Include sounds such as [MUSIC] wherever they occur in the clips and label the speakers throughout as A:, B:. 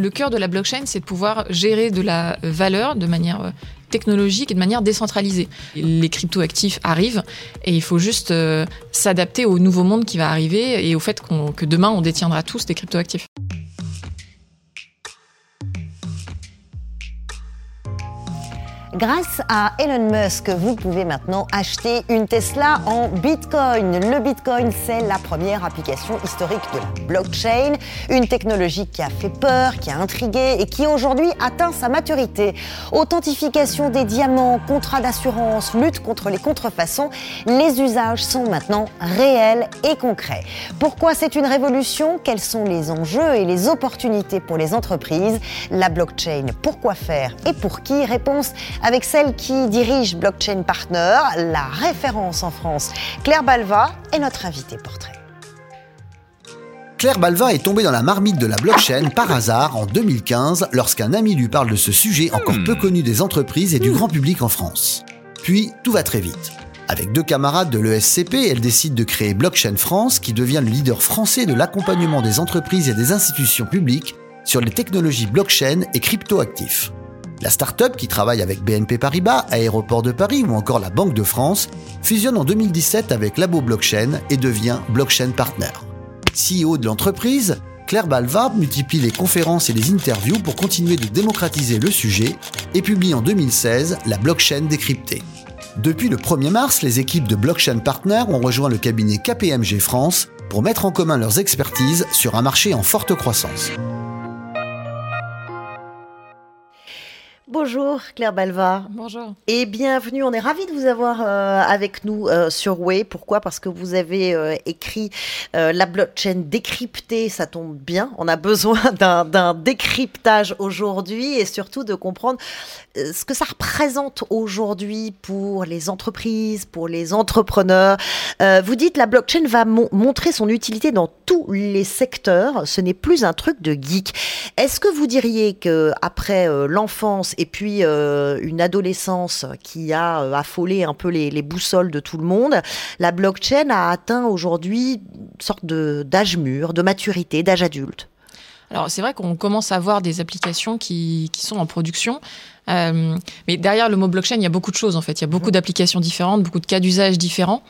A: le cœur de la blockchain, c'est de pouvoir gérer de la valeur de manière euh, technologique et de manière décentralisée. Les cryptoactifs arrivent et il faut juste euh, s'adapter au nouveau monde qui va arriver et au fait que demain on détiendra tous des cryptoactifs.
B: Grâce à Elon Musk, vous pouvez maintenant acheter une Tesla en Bitcoin. Le Bitcoin, c'est la première application historique de la blockchain, une technologie qui a fait peur, qui a intrigué et qui aujourd'hui atteint sa maturité. Authentification des diamants, contrats d'assurance, lutte contre les contrefaçons, les usages sont maintenant réels et concrets. Pourquoi c'est une révolution? Quels sont les enjeux et les opportunités pour les entreprises? La blockchain, pourquoi faire et pour qui? Réponse avec celle qui dirige Blockchain Partner, la référence en France. Claire Balva est notre invitée portrait.
C: Claire Balva est tombée dans la marmite de la blockchain par hasard en 2015 lorsqu'un ami lui parle de ce sujet encore peu connu des entreprises et du grand public en France. Puis tout va très vite. Avec deux camarades de l'ESCP, elle décide de créer Blockchain France qui devient le leader français de l'accompagnement des entreprises et des institutions publiques sur les technologies blockchain et cryptoactifs. La start-up qui travaille avec BNP Paribas, Aéroport de Paris ou encore la Banque de France fusionne en 2017 avec Labo Blockchain et devient Blockchain Partner. CEO de l'entreprise, Claire Balva multiplie les conférences et les interviews pour continuer de démocratiser le sujet et publie en 2016 la blockchain décryptée. Depuis le 1er mars, les équipes de Blockchain Partner ont rejoint le cabinet KPMG France pour mettre en commun leurs expertises sur un marché en forte croissance.
B: Bonjour Claire Balva.
A: Bonjour.
B: Et bienvenue. On est ravis de vous avoir euh, avec nous euh, sur Way. Pourquoi? Parce que vous avez euh, écrit la blockchain décryptée. Ça tombe bien. On a besoin [LAUGHS] d'un décryptage aujourd'hui et surtout de comprendre ce que ça représente aujourd'hui pour les entreprises, pour les entrepreneurs. vous dites la blockchain va montrer son utilité dans tous les secteurs. Ce n'est plus un truc de geek. Est-ce que vous diriez que après l'enfance et puis euh, une adolescence qui a euh, affolé un peu les, boussoles de tout le monde, la blockchain a atteint aujourd'hui une sorte d'âge mûr, de maturité, d'âge adulte.
A: Alors c'est vrai qu'on commence à voir des applications qui, qui sont en production. Euh, mais derrière le mot blockchain, il y a beaucoup de choses en fait. Il y a beaucoup mmh. d'applications différentes, beaucoup de cas d'usage différents.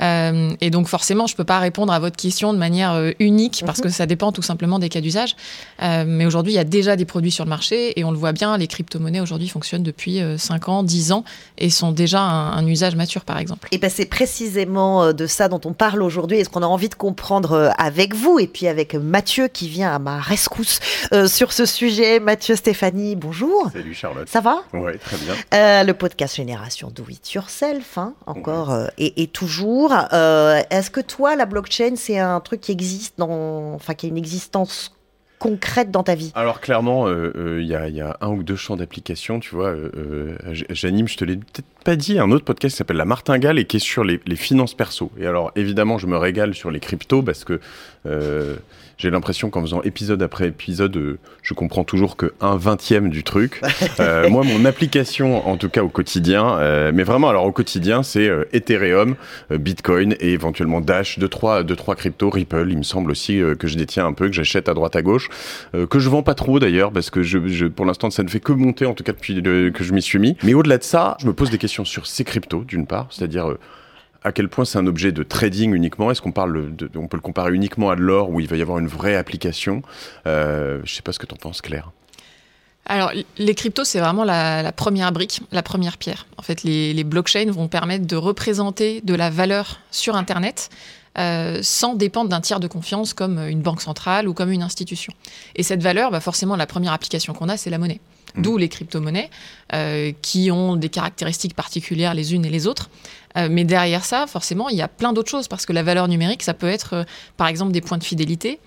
A: Euh, et donc forcément, je peux pas répondre à votre question de manière euh, unique parce mmh. que ça dépend tout simplement des cas d'usage. mais aujourd'hui, il y a déjà des produits sur le marché et on le voit bien, les crypto-monnaies aujourd'hui fonctionnent depuis 5 ans, 10 ans et sont déjà un, usage mature par exemple.
B: Et ben c'est précisément de ça dont on parle aujourd'hui et ce qu'on a envie de comprendre avec vous et puis avec Mathieu qui vient à ma rescousse sur ce sujet. Mathieu Stéphanie, bonjour.
D: Salut Charlotte.
B: Ça va
D: oui, très bien.
B: Euh, le podcast Génération Do It Yourself, hein, encore euh, et, toujours. Euh, est-ce que toi, la blockchain, c'est un truc qui existe dans, enfin, qui a une existence concrète dans ta vie?
D: Alors clairement, il y, a un ou deux champs d'application, tu vois. J'anime, je te l'ai peut-être pas dit, un autre podcast qui s'appelle La Martingale et qui est sur les, les, finances perso. Et alors évidemment, je me régale sur les cryptos parce que j'ai l'impression qu'en faisant épisode après épisode, euh, je comprends toujours que un vingtième du truc. Euh, moi, mon application, en tout cas au quotidien, euh, mais vraiment, alors au quotidien, c'est Ethereum, Bitcoin et éventuellement Dash, deux trois, deux trois cryptos, Ripple, il me semble aussi que je détiens un peu, que j'achète à droite à gauche, que je vends pas trop d'ailleurs parce que je, je, pour l'instant, ça ne fait que monter, en tout cas depuis que je m'y suis mis. Mais au-delà de ça, je me pose des questions sur ces cryptos, d'une part, c'est-à-dire à quel point c'est un objet de trading uniquement Est-ce qu'on parle on peut le comparer uniquement à de l'or où il va y avoir une vraie application euh, Je sais pas ce que tu en penses, Claire.
A: Alors, les cryptos, c'est vraiment la, première brique, la première pierre. En fait, les, blockchains vont permettre de représenter de la valeur sur Internet euh, sans dépendre d'un tiers de confiance comme une banque centrale ou comme une institution. Et cette valeur, bah forcément, la première application qu'on a, c'est la monnaie. Mmh. D'où les crypto-monnaies, euh, qui ont des caractéristiques particulières les unes et les autres. Euh, mais derrière ça, forcément, il y a plein d'autres choses, parce que la valeur numérique, ça peut être, euh, par exemple, des points de fidélité,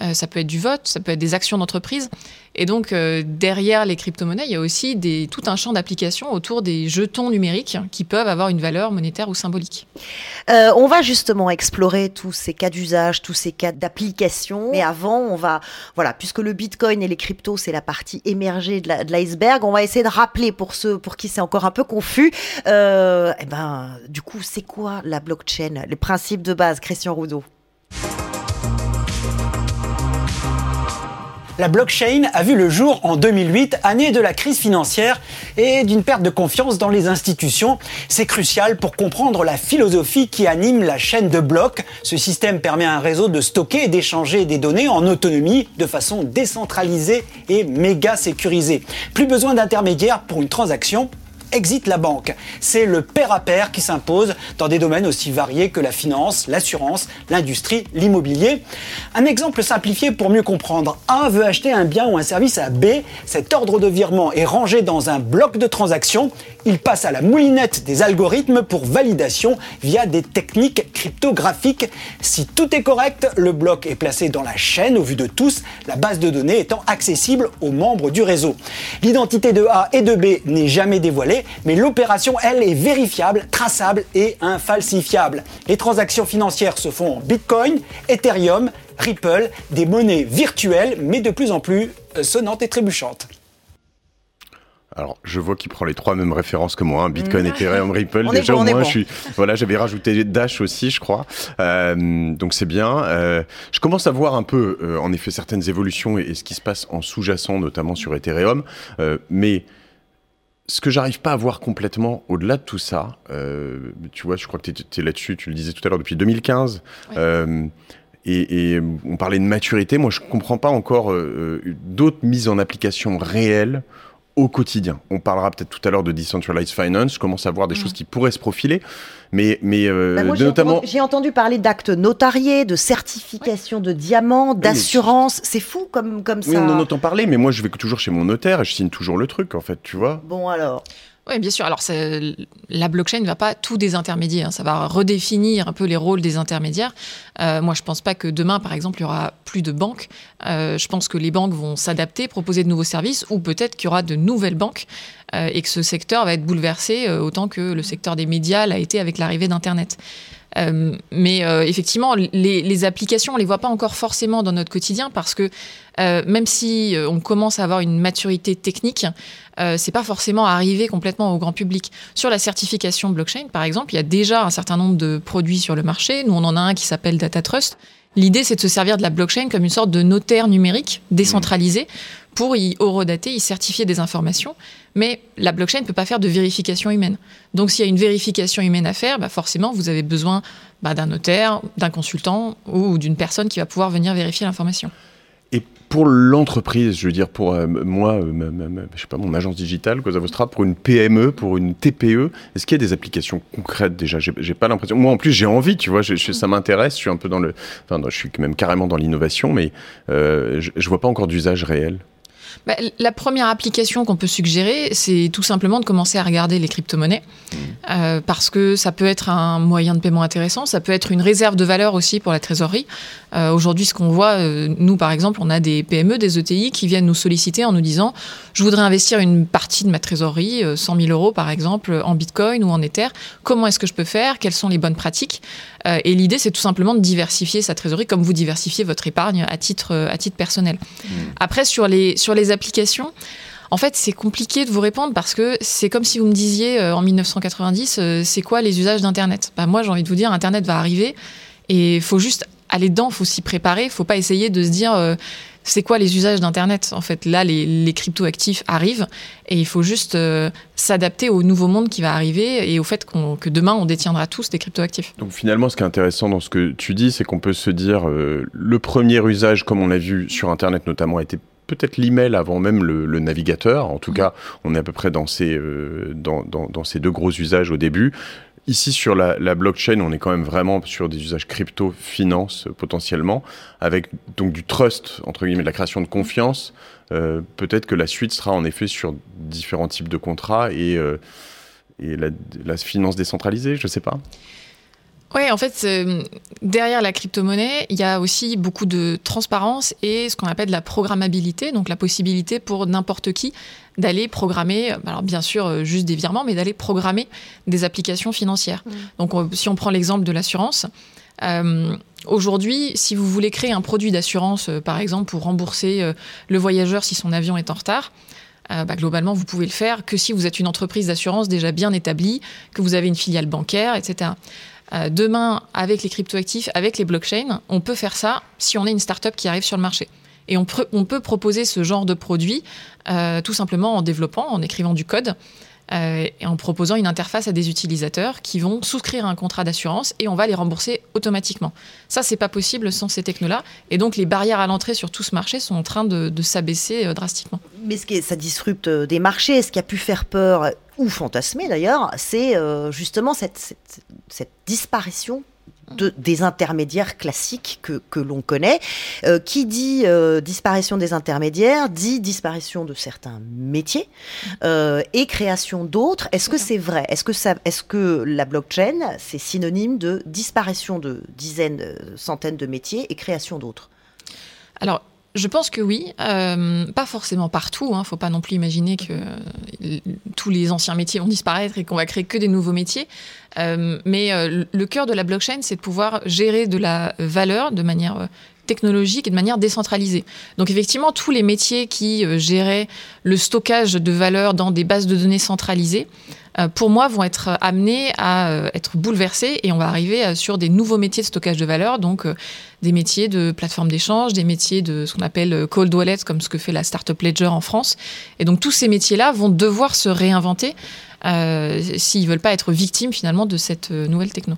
A: euh, ça peut être du vote, ça peut être des actions d'entreprise. Et donc, euh, derrière les crypto-monnaies, il y a aussi tout un champ d'application autour des jetons numériques qui peuvent avoir une valeur monétaire ou symbolique.
B: Euh, on va justement explorer tous ces cas d'usage, tous ces cas d'application. Mais avant, on va, voilà, puisque le Bitcoin et les cryptos, c'est la partie émergée de l'iceberg, on va essayer de rappeler pour ceux pour qui c'est encore un peu confus. Eh ben, du coup, c'est quoi la blockchain? Les principes de base, Christian Roudot
E: La blockchain a vu le jour en 2008, année de la crise financière et d'une perte de confiance dans les institutions. C'est crucial pour comprendre la philosophie qui anime la chaîne de blocs. Ce système permet à un réseau de stocker et d'échanger des données en autonomie de façon décentralisée et méga sécurisée. Plus besoin d'intermédiaires pour une transaction exit la banque. C'est le pair à pair qui s'impose dans des domaines aussi variés que la finance, l'assurance, l'industrie, l'immobilier. Un exemple simplifié pour mieux comprendre. A veut acheter un bien ou un service à B. Cet ordre de virement est rangé dans un bloc de transactions. Il passe à la moulinette des algorithmes pour validation via des techniques cryptographiques. Si tout est correct, le bloc est placé dans la chaîne au vu de tous, la base de données étant accessible aux membres du réseau. L'identité de A et de B n'est jamais dévoilée mais l'opération, elle, est vérifiable, traçable et infalsifiable. Les transactions financières se font en Bitcoin, Ethereum, Ripple, des monnaies virtuelles, mais de plus en plus euh, sonnantes et trébuchantes.
D: Alors, je vois qu'il prend les trois mêmes références que moi, hein, Bitcoin, mm. Ethereum, Ripple. Déjà, au moins, je suis. Voilà, j'avais rajouté Dash aussi, je crois. Euh, donc, c'est bien. Euh, je commence à voir un peu, en effet, certaines évolutions et, et, ce qui se passe en sous-jacent, notamment sur Ethereum. mais ce que j'arrive pas à voir complètement au-delà de tout ça, euh, tu vois, je crois que tu es, là-dessus, tu le disais tout à l'heure depuis 2015. Euh, et, on parlait de maturité. Moi, je comprends pas encore euh, d'autres mises en application réelles au quotidien. On parlera peut-être tout à l'heure de decentralized finance. Je commence à voir des mm. choses qui pourraient se profiler, mais, mais
B: bah, notamment. J'ai entendu parler d'actes notariés, de certification de diamants, d'assurance. C'est fou comme, comme ça.
D: Oui, on en entend parler, mais moi, je vais toujours chez mon notaire et je signe toujours le truc, en fait, tu vois.
B: Bon, alors.
A: Oui, bien sûr. Alors, la blockchain ne va pas tout désintermédier. Hein. Ça va redéfinir un peu les rôles des intermédiaires. Euh, moi, je ne pense pas que demain, par exemple, il y aura plus de banques. Euh, je pense que les banques vont s'adapter, proposer de nouveaux services, ou peut-être qu'il y aura de nouvelles banques euh, et que ce secteur va être bouleversé autant que le secteur des médias l'a été avec l'arrivée d'Internet. Euh, mais euh, effectivement, les, applications, on les voit pas encore forcément dans notre quotidien parce que euh, même si on commence à avoir une maturité technique, c'est pas forcément arrivé complètement au grand public. Sur la certification blockchain, par exemple, il y a déjà un certain nombre de produits sur le marché. Nous, on en a un qui s'appelle Data Trust. L'idée, c'est de se servir de la blockchain comme une sorte de notaire numérique décentralisé pour y horodater, y certifier des informations. Mais la blockchain ne peut pas faire de vérification humaine. Donc s'il y a une vérification humaine à faire, bah forcément, vous avez besoin bah, d'un notaire, d'un consultant ou d'une personne qui va pouvoir venir vérifier l'information.
D: Pour l'entreprise, je veux dire, pour euh, moi, euh, je sais pas, mon agence digitale, Cosa Vostra, pour une PME, pour une TPE, est-ce qu'il y a des applications concrètes déjà? J'ai pas l'impression. Moi, en plus, j'ai envie, tu vois, ça m'intéresse. Je suis un peu dans le, enfin, je suis même carrément dans l'innovation, mais euh, je, je vois pas encore d'usage réel.
A: Bah, la première application qu'on peut suggérer, c'est tout simplement de commencer à regarder les crypto-monnaies, mmh. euh, parce que ça peut être un moyen de paiement intéressant, ça peut être une réserve de valeur aussi pour la trésorerie. Euh, aujourd'hui, ce qu'on voit, euh, nous par exemple, on a des PME, des ETI qui viennent nous solliciter en nous disant je voudrais investir une partie de ma trésorerie, 100 000 euros par exemple, en Bitcoin ou en Ether. Comment est-ce que je peux faire? Quelles sont les bonnes pratiques? Et l'idée, c'est tout simplement de diversifier sa trésorerie comme vous diversifiez votre épargne à titre, à titre personnel. Mmh. Après, sur les, sur les applications, en fait, c'est compliqué de vous répondre parce que c'est comme si vous me disiez en 1990, c'est quoi les usages d'Internet? Bah, Moi, j'ai envie de vous dire, Internet va arriver et il faut juste aller dedans, il faut s'y préparer, il faut pas essayer de se dire euh, c'est quoi les usages d'Internet. En fait, là, les, crypto-actifs arrivent et il faut juste euh, s'adapter au nouveau monde qui va arriver et au fait que demain, on détiendra tous des crypto-actifs.
D: Donc finalement, ce qui est intéressant dans ce que tu dis, c'est qu'on peut se dire euh, le premier usage, comme on l'a vu sur Internet notamment, a été peut-être l'email avant même le, navigateur. En tout mmh. cas, on est à peu près dans ces, dans, dans, ces deux gros usages au début. Ici, sur la, blockchain, on est quand même vraiment sur des usages crypto, finance potentiellement, avec donc du trust, entre guillemets, de la création de confiance. Euh, peut-être que la suite sera en effet sur différents types de contrats et, euh, et la, la, finance décentralisée, je ne sais pas.
A: Oui, en fait, euh, derrière la crypto-monnaie, il y a aussi beaucoup de transparence et ce qu'on appelle la programmabilité, donc la possibilité pour n'importe qui d'aller programmer, alors bien sûr euh, juste des virements, mais d'aller programmer des applications financières. Mmh. Donc si on prend l'exemple de l'assurance, euh, Aujourd'hui, si vous voulez créer un produit d'assurance, par exemple, pour rembourser le voyageur si son avion est en retard, bah, globalement, vous pouvez le faire que si vous êtes une entreprise d'assurance déjà bien établie, que vous avez une filiale bancaire, etc. Euh, demain, avec les cryptoactifs, avec les blockchains, on peut faire ça si on est une startup qui arrive sur le marché. Et on, peut proposer ce genre de produit tout simplement en développant, en écrivant du code. et en proposant une interface à des utilisateurs qui vont souscrire un contrat d'assurance et on va les rembourser automatiquement. Ça, c'est pas possible sans ces technos-là. Et donc, les barrières à l'entrée sur tout ce marché sont en train de, s'abaisser drastiquement.
B: Mais ce qui ça disrupte des marchés? Ce qui a pu faire peur ou fantasmer d'ailleurs, c'est euh, justement cette, disparition de, des intermédiaires classiques que, que l'on connaît. Euh, qui dit euh, disparition des intermédiaires dit disparition de certains métiers et création d'autres. Est-ce que c'est vrai? Est-ce que, ça, est-ce que la blockchain, c'est synonyme de disparition de dizaines, centaines de métiers et création d'autres?
A: Alors, je pense que oui, euh, pas forcément partout. Il hein. ne faut pas non plus imaginer que euh, tous les anciens métiers vont disparaître et qu'on va créer que des nouveaux métiers. Euh, mais le cœur de la blockchain, c'est de pouvoir gérer de la valeur de manière technologique et de manière décentralisée. Donc effectivement, tous les métiers qui géraient le stockage de valeur dans des bases de données centralisées, pour moi, vont être amenés à être bouleversés et on va arriver sur des nouveaux métiers de stockage de valeur, donc des métiers de plateforme d'échange, des métiers de ce qu'on appelle euh, cold wallet, comme ce que fait la Startup Ledger en France. Et donc tous ces métiers-là vont devoir se réinventer euh, s'ils ne veulent pas être victimes finalement de cette euh, nouvelle techno.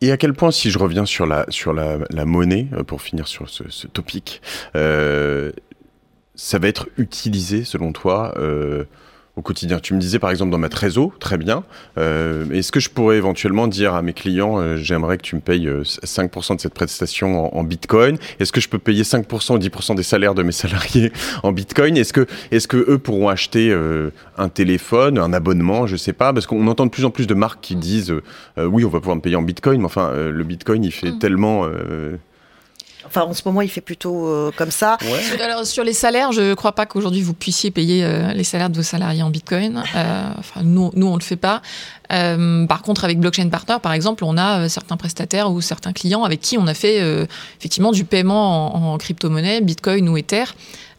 D: Et à quel point, si je reviens sur la, sur la, monnaie, pour finir sur ce topic, ça va être utilisé selon toi au quotidien. Tu me disais par exemple dans ma trésor, très bien. Euh, est-ce que je pourrais éventuellement dire à mes clients, euh, j'aimerais que tu me payes 5% euh, de cette prestation en, Bitcoin? Est-ce que je peux payer 5% ou 10% des salaires de mes [LAUGHS] salariés en Bitcoin? Est-ce que, est que eux pourront acheter un téléphone, un abonnement, je sais pas Parce qu'on entend de plus en plus de marques qui disent, oui, on va pouvoir me payer en Bitcoin, mais enfin, le Bitcoin, il fait mmh. tellement
B: Enfin, en ce moment, il fait plutôt euh, comme ça.
A: Alors, sur les salaires, je ne crois pas qu'aujourd'hui vous puissiez payer euh, les salaires de vos salariés en Bitcoin. Euh, enfin, nous, nous, on ne le fait pas. par contre, avec Blockchain Partner, par exemple, on a certains prestataires ou certains clients avec qui on a fait effectivement du paiement en, crypto-monnaie, Bitcoin ou Ether.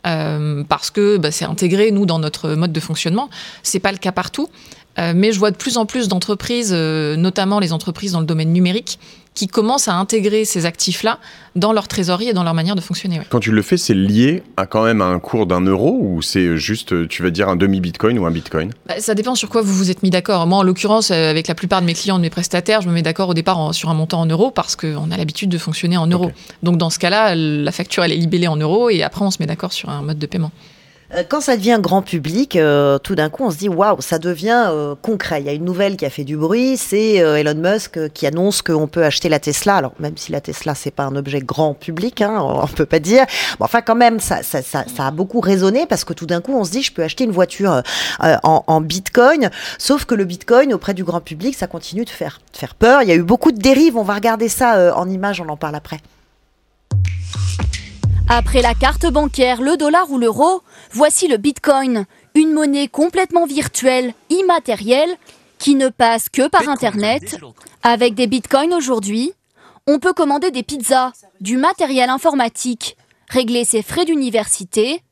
A: parce que bah, c'est intégré nous dans notre mode de fonctionnement. C'est pas le cas partout, mais je vois de plus en plus d'entreprises, notamment les entreprises dans le domaine numérique, qui commencent à intégrer ces actifs-là dans leur trésorerie et dans leur manière de fonctionner.
D: Quand tu le fais, c'est lié à quand même à un cours d'un euro ou c'est juste, tu vas dire, un demi-bitcoin ou un bitcoin?
A: Bah, Ça dépend sur quoi vous vous êtes mis d'accord. Moi, en l'occurrence, euh, avec la plupart de mes clients, de mes prestataires, je me mets d'accord au départ sur un montant en euros parce qu'on a l'habitude de fonctionner en euros. Donc dans ce cas-là, la facture, elle est libellée en euros et après, on se met d'accord sur un mode de paiement.
B: Euh, quand ça devient grand public, euh, tout d'un coup, on se dit waouh, ça devient euh, concret. Il y a une nouvelle qui a fait du bruit, c'est Elon Musk qui annonce qu'on peut acheter la Tesla. Alors même si la Tesla c'est pas un objet grand public, hein, on peut pas dire. enfin quand même, ça, ça, ça, a beaucoup résonné parce que tout d'un coup, on se dit je peux acheter une voiture en, en, Bitcoin. Sauf que le Bitcoin auprès du grand public, ça continue de faire, de faire peur. Il y a eu beaucoup de dérives. On va regarder ça en image, on en parle après.
F: Après la carte bancaire, le dollar ou l'euro, voici le Bitcoin, une monnaie complètement virtuelle, immatérielle, qui ne passe que par Internet. Avec des Bitcoins aujourd'hui, on peut commander des pizzas, du matériel informatique, régler ses frais d'université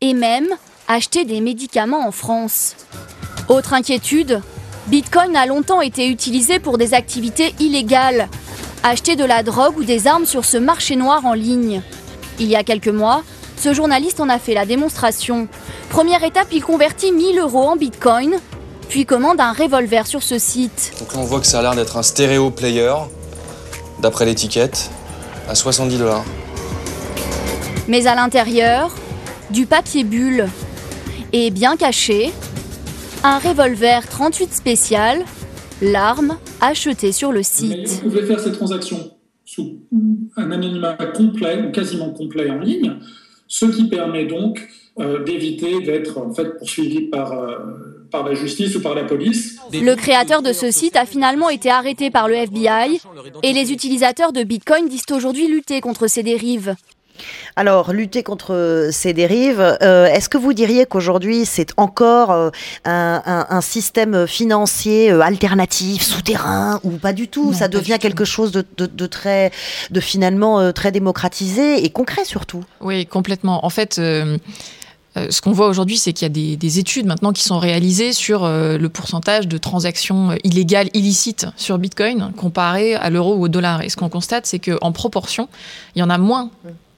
F: et même acheter des médicaments en France. Autre inquiétude, Bitcoin a longtemps été utilisé pour des activités illégales, acheter de la drogue ou des armes sur ce marché noir en ligne. Il y a quelques mois, ce journaliste en a fait la démonstration. Première étape, il convertit 1000 euros en bitcoin, puis commande un revolver sur ce site.
G: Donc là, on voit que ça a l'air d'être un stéréo player, d'après l'étiquette, à 70 dollars.
F: Mais à l'intérieur, du papier bulle. Et bien caché, un revolver 38 spécial, l'arme achetée sur le site.
H: vous pouvez faire ces transactions sous un anonymat complet ou quasiment complet en ligne, ce qui permet donc euh, d'éviter d'être en fait poursuivi par, euh, par la justice ou par la police.
F: Le créateur de ce site a finalement été arrêté par le FBI et les utilisateurs de Bitcoin disent aujourd'hui lutter contre ces dérives.
B: Alors, lutter contre ces dérives, euh, est-ce que vous diriez qu'aujourd'hui c'est encore euh, un, système financier euh, alternatif, souterrain, ou pas du tout? Ça devient quelque chose de, très, de finalement très démocratisé et concret surtout?
A: Oui, complètement. En fait. ce qu'on voit aujourd'hui, c'est qu'il y a des, études maintenant qui sont réalisées sur le pourcentage de transactions illégales, illicites sur Bitcoin comparé à l'euro ou au dollar. Et ce qu'on constate, c'est qu'en proportion, il y en a moins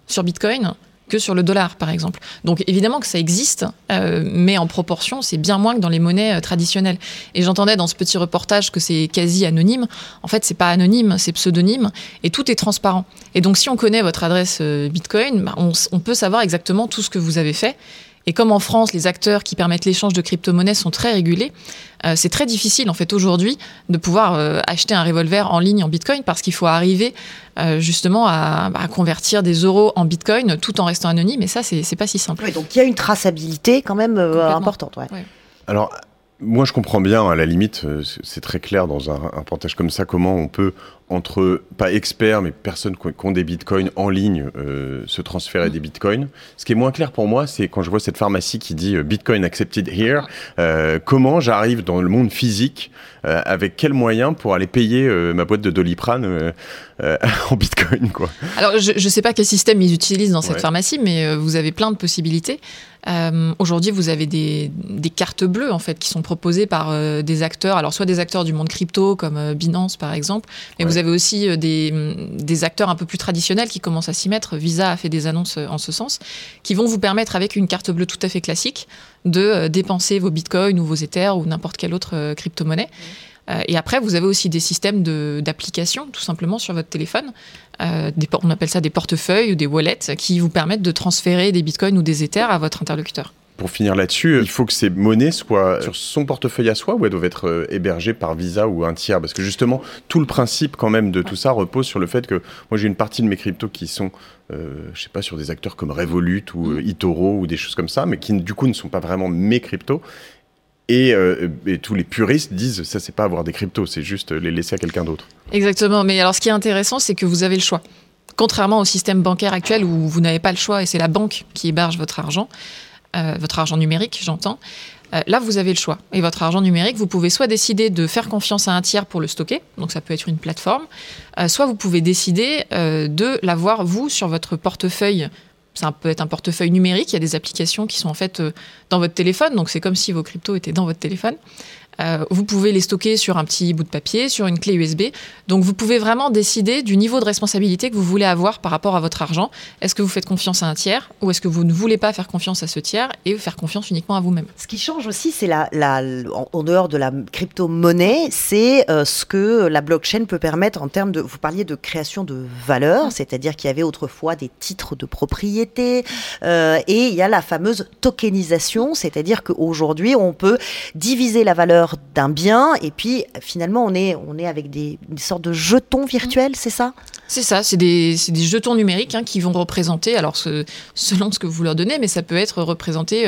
A: sur Bitcoin que sur le dollar, par exemple. Donc évidemment que ça existe, euh, mais en proportion, c'est bien moins que dans les monnaies euh, traditionnelles. Et j'entendais dans ce petit reportage que c'est quasi anonyme. En fait, c'est pas anonyme, c'est pseudonyme, et tout est transparent. Et donc, si on connaît votre adresse euh, Bitcoin, bah, on, on peut savoir exactement tout ce que vous avez fait. Et comme en France, les acteurs qui permettent l'échange de crypto-monnaies sont très régulés, euh, c'est très difficile en fait aujourd'hui de pouvoir euh, acheter un revolver en ligne en Bitcoin parce qu'il faut arriver euh, justement à, à, convertir des euros en Bitcoin tout en restant anonyme. Et ça, c'est pas si simple.
B: Oui, donc il y a une traçabilité quand même importante. Ouais.
D: Ouais. Alors, moi, je comprends bien, à la limite, c'est très clair dans un, un reportage comme ça, comment on peut, entre, pas experts, mais personnes qui ont des bitcoins en ligne, euh, se transférer des bitcoins. Ce qui est moins clair pour moi, c'est quand je vois cette pharmacie qui dit Bitcoin accepted here, euh, comment j'arrive dans le monde physique, euh, avec quels moyens pour aller payer ma boîte de doliprane [LAUGHS] en bitcoin, quoi.
A: Alors, je ne sais pas quel système ils utilisent dans cette ouais. pharmacie, mais vous avez plein de possibilités. Euh, Aujourd'hui, vous avez des, des, cartes bleues en fait qui sont proposées par euh, des acteurs. Alors soit des acteurs du monde crypto comme euh, Binance par exemple, mais ouais. Vous avez aussi euh, des, des, acteurs un peu plus traditionnels qui commencent à s'y mettre. Visa a fait des annonces en ce sens, qui vont vous permettre avec une carte bleue tout à fait classique de dépenser vos bitcoins ou vos ethers ou n'importe quelle autre crypto-monnaie. Euh, et après, vous avez aussi des systèmes d'application, tout simplement, sur votre téléphone. Euh, on appelle ça des portefeuilles ou des wallets qui vous permettent de transférer des bitcoins ou des ethers à votre interlocuteur.
D: Pour finir là-dessus, il faut que ces monnaies soient sur son portefeuille à soi ou elles doivent être euh, hébergées par Visa ou un tiers? Parce que justement, tout le principe quand même de tout ça repose sur le fait que moi j'ai une partie de mes cryptos qui sont, euh, je sais pas, sur des acteurs comme Revolut ou euh, eToro ou des choses comme ça, mais qui du coup ne sont pas vraiment mes cryptos. Et, euh, et, tous les puristes disent ça c'est pas avoir des cryptos, c'est juste les laisser à quelqu'un d'autre.
A: Exactement. Mais alors ce qui est intéressant, c'est que vous avez le choix. Contrairement au système bancaire actuel où vous n'avez pas le choix et c'est la banque qui héberge votre argent, votre argent numérique, j'entends. Euh, là, vous avez le choix. Et votre argent numérique, vous pouvez soit décider de faire confiance à un tiers pour le stocker, donc ça peut être une plateforme, euh, soit vous pouvez décider de l'avoir, vous, sur votre portefeuille ça peut être un portefeuille numérique. Il y a des applications qui sont en fait euh, dans votre téléphone, donc c'est comme si vos cryptos étaient dans votre téléphone. Euh, vous pouvez les stocker sur un petit bout de papier, sur une clé USB. Donc vous pouvez vraiment décider du niveau de responsabilité que vous voulez avoir par rapport à votre argent. Est-ce que vous faites confiance à un tiers ou est-ce que vous ne voulez pas faire confiance à ce tiers et faire confiance uniquement à vous-même?
B: Ce qui change aussi, c'est la, la, en, en, dehors de la crypto-monnaie, c'est euh, ce que la blockchain peut permettre en termes de. Vous parliez de création de valeur, c'est-à-dire qu'il y avait autrefois des titres de propriété euh, et il y a la fameuse tokenisation, c'est-à-dire qu'aujourd'hui on peut diviser la valeur d'un bien et puis finalement on est, on est avec des, sortes de jetons virtuels, c'est ça?
A: C'est ça, c'est des, des, jetons numériques hein, qui vont représenter, alors ce, selon ce que vous leur donnez, mais ça peut être représenté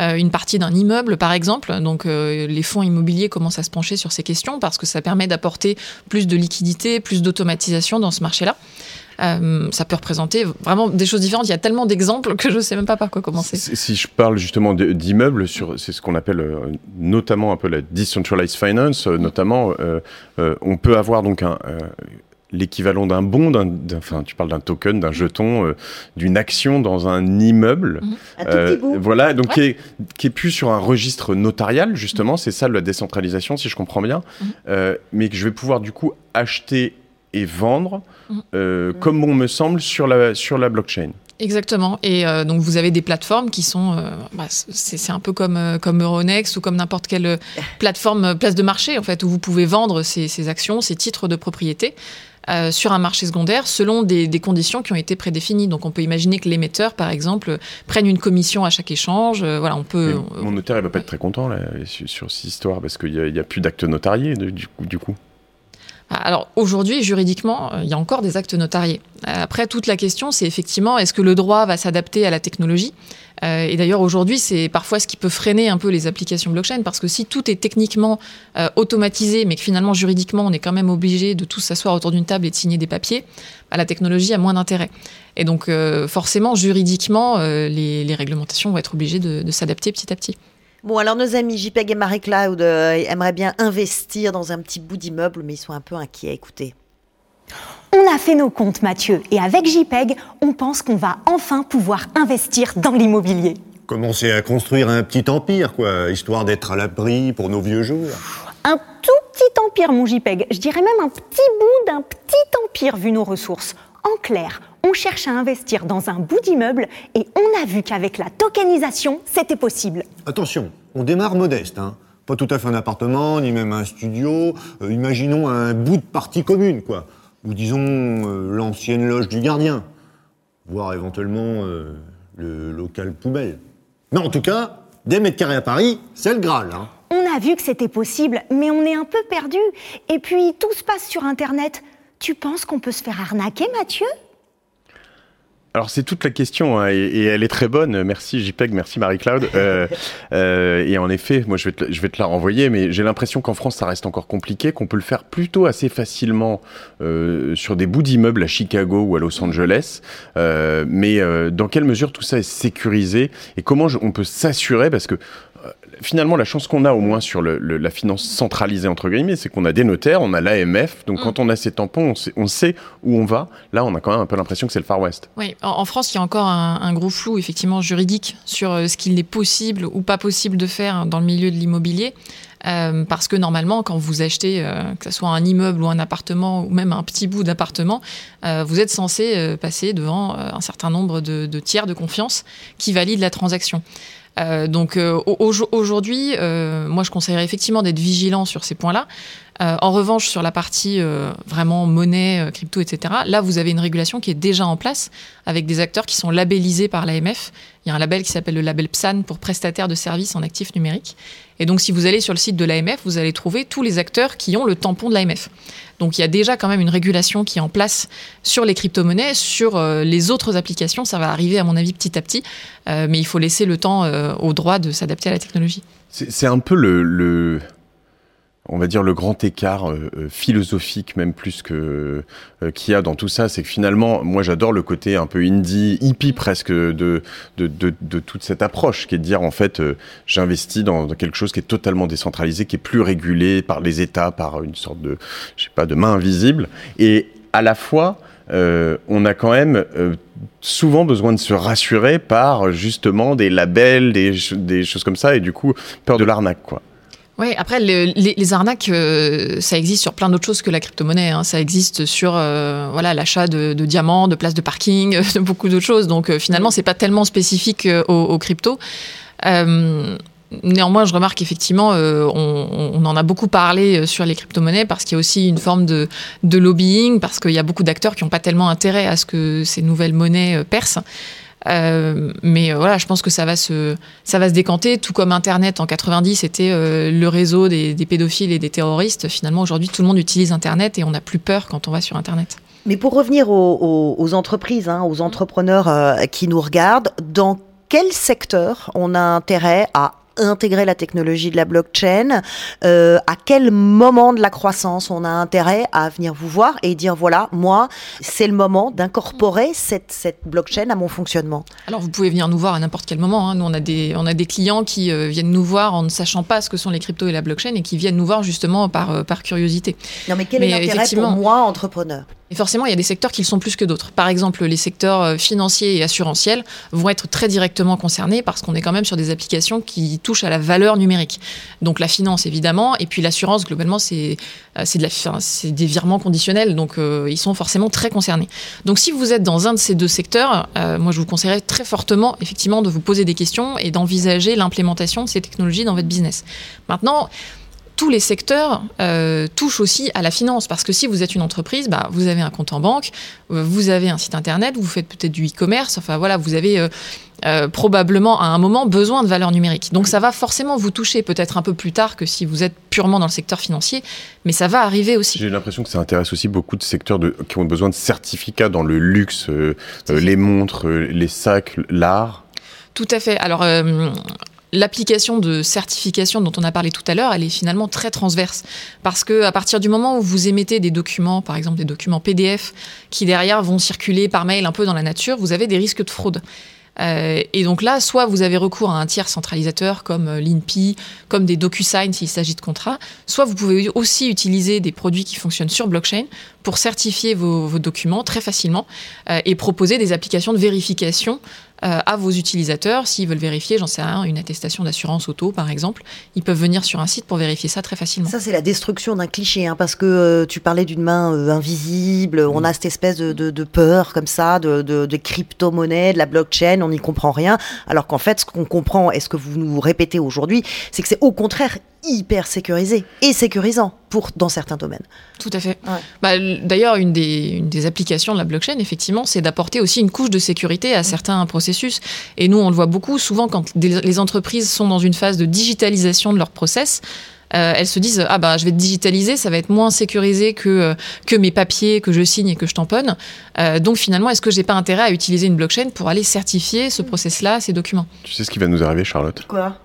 A: euh, une partie d'un immeuble par exemple. Donc euh, les fonds immobiliers commencent à se pencher sur ces questions parce que ça permet d'apporter plus de liquidité, plus d'automatisation dans ce marché-là. Euh, ça peut représenter vraiment des choses différentes. Il y a tellement d'exemples que je ne sais même pas par quoi commencer.
D: Si je parle justement d'immeubles, c'est ce qu'on appelle euh, notamment un peu la decentralized finance, euh, notamment, euh, on peut avoir donc un l'équivalent d'un bon, d'un, enfin, tu parles d'un token, d'un jeton, euh, d'une action dans un immeuble.
B: Mmh. Euh,
D: voilà, donc ouais. qui, est, qui est plus sur un registre notarial, justement, mmh. c'est ça la décentralisation, si je comprends bien, mmh. euh, mais que je vais pouvoir du coup acheter et vendre, euh, comme bon me semble, sur la, sur la blockchain.
A: Exactement. Et euh, donc vous avez des plateformes qui sont, euh, bah, c'est un peu comme euh, comme Euronext ou comme n'importe quelle [LAUGHS] plateforme place de marché en fait où vous pouvez vendre ces, ces actions, ces titres de propriété. Euh, sur un marché secondaire selon des, des, conditions qui ont été prédéfinies. Donc on peut imaginer que l'émetteur, par exemple, prenne une commission à chaque échange. Euh, voilà, on peut.
D: Mais mon notaire, il va pas être très content là, sur, sur cette histoire parce qu'il n'y a, a, plus d'actes notariés du, du coup.
A: Alors aujourd'hui, juridiquement, il y a encore des actes notariés. Après, toute la question, c'est effectivement, est-ce que le droit va s'adapter à la technologie? Euh, Et d'ailleurs, aujourd'hui, c'est parfois ce qui peut freiner un peu les applications blockchain, parce que si tout est techniquement euh, automatisé, mais que finalement, juridiquement, on est quand même obligé de tous s'asseoir autour d'une table et de signer des papiers, bah, la technologie a moins d'intérêt. Et donc, euh, forcément, juridiquement, les, réglementations vont être obligées de s'adapter petit à petit.
B: Bon, alors nos amis JPEG et Marie Cloud euh, aimeraient bien investir dans un petit bout d'immeuble, mais ils sont un peu inquiets. Écoutez.
I: On a fait nos comptes, Mathieu, et avec JPEG, on pense qu'on va enfin pouvoir investir dans l'immobilier.
J: Commencer à construire un petit empire, quoi, histoire d'être à l'abri pour nos vieux jours.
I: Un tout petit empire, mon JPEG. Je dirais même un petit bout d'un petit empire vu nos ressources. En clair, on cherche à investir dans un bout d'immeuble et on a vu qu'avec la tokenisation, c'était possible.
J: Attention, on démarre modeste, hein. Pas tout à fait un appartement, ni même un studio. Euh, imaginons un bout de partie commune, quoi. Ou disons euh, l'ancienne loge du gardien. Voire éventuellement euh, le local poubelle. Mais en tout cas, des mètres carrés à Paris, c'est le Graal, hein.
I: On a vu que c'était possible, mais on est un peu perdu. Et puis, tout se passe sur Internet. Tu penses qu'on peut se faire arnaquer, Mathieu?
D: Alors c'est toute la question hein, et, elle est très bonne. Merci JPEG, merci Marie-Claude. Euh, [LAUGHS] euh, et en effet, moi je vais te, je vais te la renvoyer, mais j'ai l'impression qu'en France ça reste encore compliqué, qu'on peut le faire plutôt assez facilement euh, sur des bouts d'immeubles à Chicago ou à Los Angeles. mais dans quelle mesure tout ça est sécurisé et comment on peut s'assurer? Parce que finalement, la chance qu'on a au moins sur la finance centralisée, entre guillemets, c'est qu'on a des notaires, on a l'AMF. Donc, mm. quand on a ces tampons, on sait, où on va. Là, on a quand même un peu l'impression que c'est le Far West.
A: Oui, en, France, il y a encore un, gros flou, effectivement, juridique sur euh, ce qu'il est possible ou pas possible de faire dans le milieu de l'immobilier. Euh, parce que normalement, quand vous achetez, euh, que ce soit un immeuble ou un appartement ou même un petit bout d'appartement, vous êtes censé passer devant un certain nombre de, de, tiers de confiance qui valident la transaction. Donc aujourd'hui, moi je conseillerais effectivement d'être vigilant sur ces points-là. En revanche, sur la partie vraiment monnaie, crypto, etc., là vous avez une régulation qui est déjà en place avec des acteurs qui sont labellisés par l'AMF. Il y a un label qui s'appelle le label PSAN pour prestataire de services en actifs numériques. Et donc si vous allez sur le site de l'AMF, vous allez trouver tous les acteurs qui ont le tampon de l'AMF. Donc il y a déjà quand même une régulation qui est en place sur les crypto-monnaies, sur euh, les autres applications. Ça va arriver à mon avis petit à petit, euh, mais il faut laisser le temps euh, au droit de s'adapter à la technologie.
D: C'est un peu le on va dire le grand écart euh, euh, philosophique même plus que euh, qu'il y a dans tout ça, c'est que finalement, moi j'adore le côté un peu indie, hippie presque de de, de, toute cette approche, qui est de dire en fait j'investis dans, quelque chose qui est totalement décentralisé, qui est plus régulé par les États, par une sorte de je sais pas de main invisible, et à la fois on a quand même souvent besoin de se rassurer par justement des labels, des, des choses comme ça, et du coup peur de l'arnaque quoi.
A: Oui, après, les, arnaques, euh, ça existe sur plein d'autres choses que la crypto-monnaie. Hein. Ça existe sur euh, voilà l'achat de, diamants, de places de parking, [LAUGHS] de beaucoup d'autres choses. Donc euh, finalement, c'est pas tellement spécifique aux, cryptos. Néanmoins, je remarque effectivement, on, en a beaucoup parlé sur les crypto-monnaies parce qu'il y a aussi une forme de, de lobbying, parce qu'il y a beaucoup d'acteurs qui n'ont pas tellement intérêt à ce que ces nouvelles monnaies percent. Euh, mais euh, voilà, je pense que ça va se, ça va se décanter, tout comme Internet en 90 c'était euh, le réseau des, pédophiles et des terroristes. Finalement, aujourd'hui, tout le monde utilise Internet et on n'a plus peur quand on va sur Internet.
B: Mais pour revenir aux, entreprises, hein, aux entrepreneurs qui nous regardent, dans quel secteur on a intérêt à intégrer la technologie de la blockchain euh, À quel moment de la croissance on a intérêt à venir vous voir et dire voilà, moi, c'est le moment d'incorporer cette, cette blockchain à mon fonctionnement
A: Alors vous pouvez venir nous voir à n'importe quel moment. Hein. Nous, on a, des, on a des clients qui euh, viennent nous voir en ne sachant pas ce que sont les cryptos et la blockchain et qui viennent nous voir justement par, euh, par curiosité.
B: Non, mais quel est l'intérêt pour moi, entrepreneur?
A: Et forcément, il y a des secteurs qui le sont plus que d'autres. Par exemple, les secteurs euh, financiers et assurantiels vont être très directement concernés parce qu'on est quand même sur des applications qui touchent à la valeur numérique. Donc la finance, évidemment, et puis l'assurance, globalement, c'est euh, de des virements conditionnels, donc euh, ils sont forcément très concernés. Donc si vous êtes dans un de ces deux secteurs, moi je vous conseillerais très fortement, effectivement, de vous poser des questions et d'envisager l'implémentation de ces technologies dans votre business. Maintenant, tous les secteurs euh, touchent aussi à la finance parce que si vous êtes une entreprise, bah, vous avez un compte en banque, euh, vous avez un site internet, vous faites peut-être du e-commerce, enfin voilà, vous avez euh, probablement à un moment besoin de valeur numérique. Donc ça va forcément vous toucher peut-être un peu plus tard que si vous êtes purement dans le secteur financier, mais ça va arriver aussi.
D: J'ai l'impression que ça intéresse aussi beaucoup de secteurs de, qui ont besoin de certificats dans le luxe, les montres, les sacs, l'art.
A: Tout à fait. Alors, l'application de certification dont on a parlé tout à l'heure, elle est finalement très transverse. Parce que à partir du moment où vous émettez des documents, par exemple des documents PDF, qui derrière vont circuler par mail un peu dans la nature, vous avez des risques de fraude. Euh, et donc là, soit vous avez recours à un tiers centralisateur comme euh, l'INPI, comme des DocuSign s'il s'agit de contrats, soit vous pouvez aussi utiliser des produits qui fonctionnent sur blockchain pour certifier vos, documents très facilement euh, et proposer des applications de vérification euh, à vos utilisateurs. S'ils veulent vérifier, j'en sais rien, une attestation d'assurance auto, par exemple, ils peuvent venir sur un site pour vérifier ça très facilement.
B: Ça, c'est la destruction d'un cliché, hein, parce que euh, tu parlais d'une main invisible, on a cette espèce de, peur comme ça, de, de crypto-monnaie, de la blockchain, on n'y comprend rien, alors qu'en fait, ce qu'on comprend et ce que vous nous répétez aujourd'hui, c'est que c'est au contraire hyper sécurisé et sécurisant pour dans certains domaines.
A: Tout à fait.
B: Ouais.
A: Bah, D'ailleurs, une des, une des applications de la blockchain, effectivement, c'est d'apporter aussi une couche de sécurité à certains processus. Et nous, on le voit beaucoup, souvent quand des- les entreprises sont dans une phase de digitalisation de leurs process. euh, elles se disent ah bah je vais te digitaliser ça va être moins sécurisé que euh, que mes papiers que je signe et que je tamponne Euh, donc finalement est-ce que j'ai pas intérêt à utiliser une blockchain pour aller certifier ce process là ces documents?
D: Tu sais ce qui va nous arriver, Charlotte?
B: Quoi?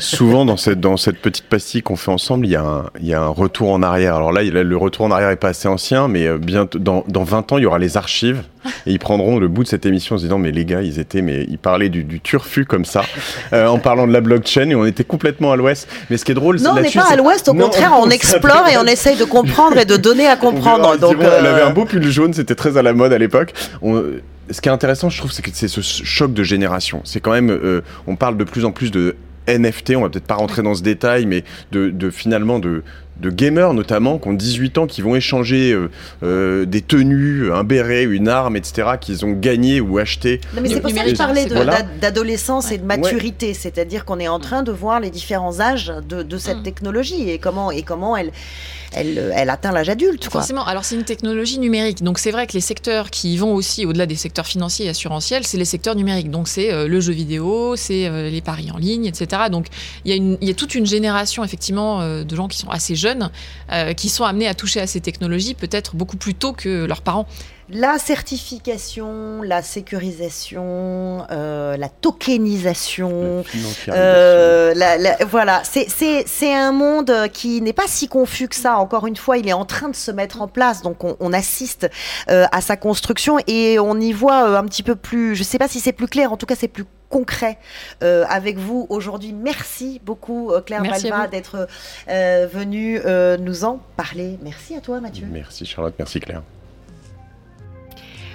D: Souvent, dans cette, dans cette petite pastille qu'on fait ensemble, il y, a un, il y a un retour en arrière. Alors là, il- le retour en arrière est pas assez ancien, mais euh, bientôt, dans, dans 20 ans, il y aura les archives. Et ils prendront le bout de cette émission en se disant, mais les gars, ils étaient, mais ils parlaient du, du turfu comme ça, euh, en parlant de la blockchain, et on était complètement à l'ouest. Mais ce qui est drôle,
B: Non, on n'est pas à l'ouest, au
D: Non,
B: contraire,
D: on
B: on explore et on essaye de comprendre et de donner à comprendre. Donc,
D: effectivement, Elle avait
B: euh,
D: un beau pull jaune, c'était très à la mode à l'époque. On- Ce qui est intéressant, je trouve, c'est que c'est ce choc de génération. C'est quand même, euh, on parle de plus en plus de NFT, on va peut-être pas rentrer dans ce détail, mais de, de finalement de, de gamers notamment qui ont 18 ans, qui vont échanger euh, euh, des tenues, un béret, une arme, etc., qu'ils ont gagné ou acheté.
B: Non, mais c'est pour ça que je parlais
D: Voilà.
B: d'adolescence et de maturité, c'est-à-dire qu'on est en train de voir les différents âges de, de cette
A: Mm.
B: technologie et comment, et comment elle, elle, elle atteint l'âge adulte. Quoi.
A: Forcément, alors c'est une technologie numérique. Donc c'est vrai que les secteurs qui vont aussi au-delà des secteurs financiers et assurantiels, c'est les secteurs numériques. Donc c'est euh, le jeu vidéo, c'est euh, les paris en ligne, etc. Donc il y, a une- il y a toute une génération effectivement euh, de gens qui sont assez jeunes, euh, qui sont amenés à toucher à ces technologies peut-être beaucoup plus tôt que leurs parents.
B: La certification, la sécurisation, euh, la tokenisation. Euh, la- la- voilà, c'est- un monde qui n'est pas si confus que ça. Encore une fois, il est en train de se mettre en place, donc on, on assiste euh, à sa construction et on y voit euh, un petit peu plus. Je ne sais pas si c'est plus clair, en tout cas c'est plus concret euh, avec vous aujourd'hui. Merci beaucoup euh, Claire
A: Merci vous.
B: d'être euh, venue euh, nous en parler. Merci à toi Mathieu.
D: Merci Charlotte, merci Claire.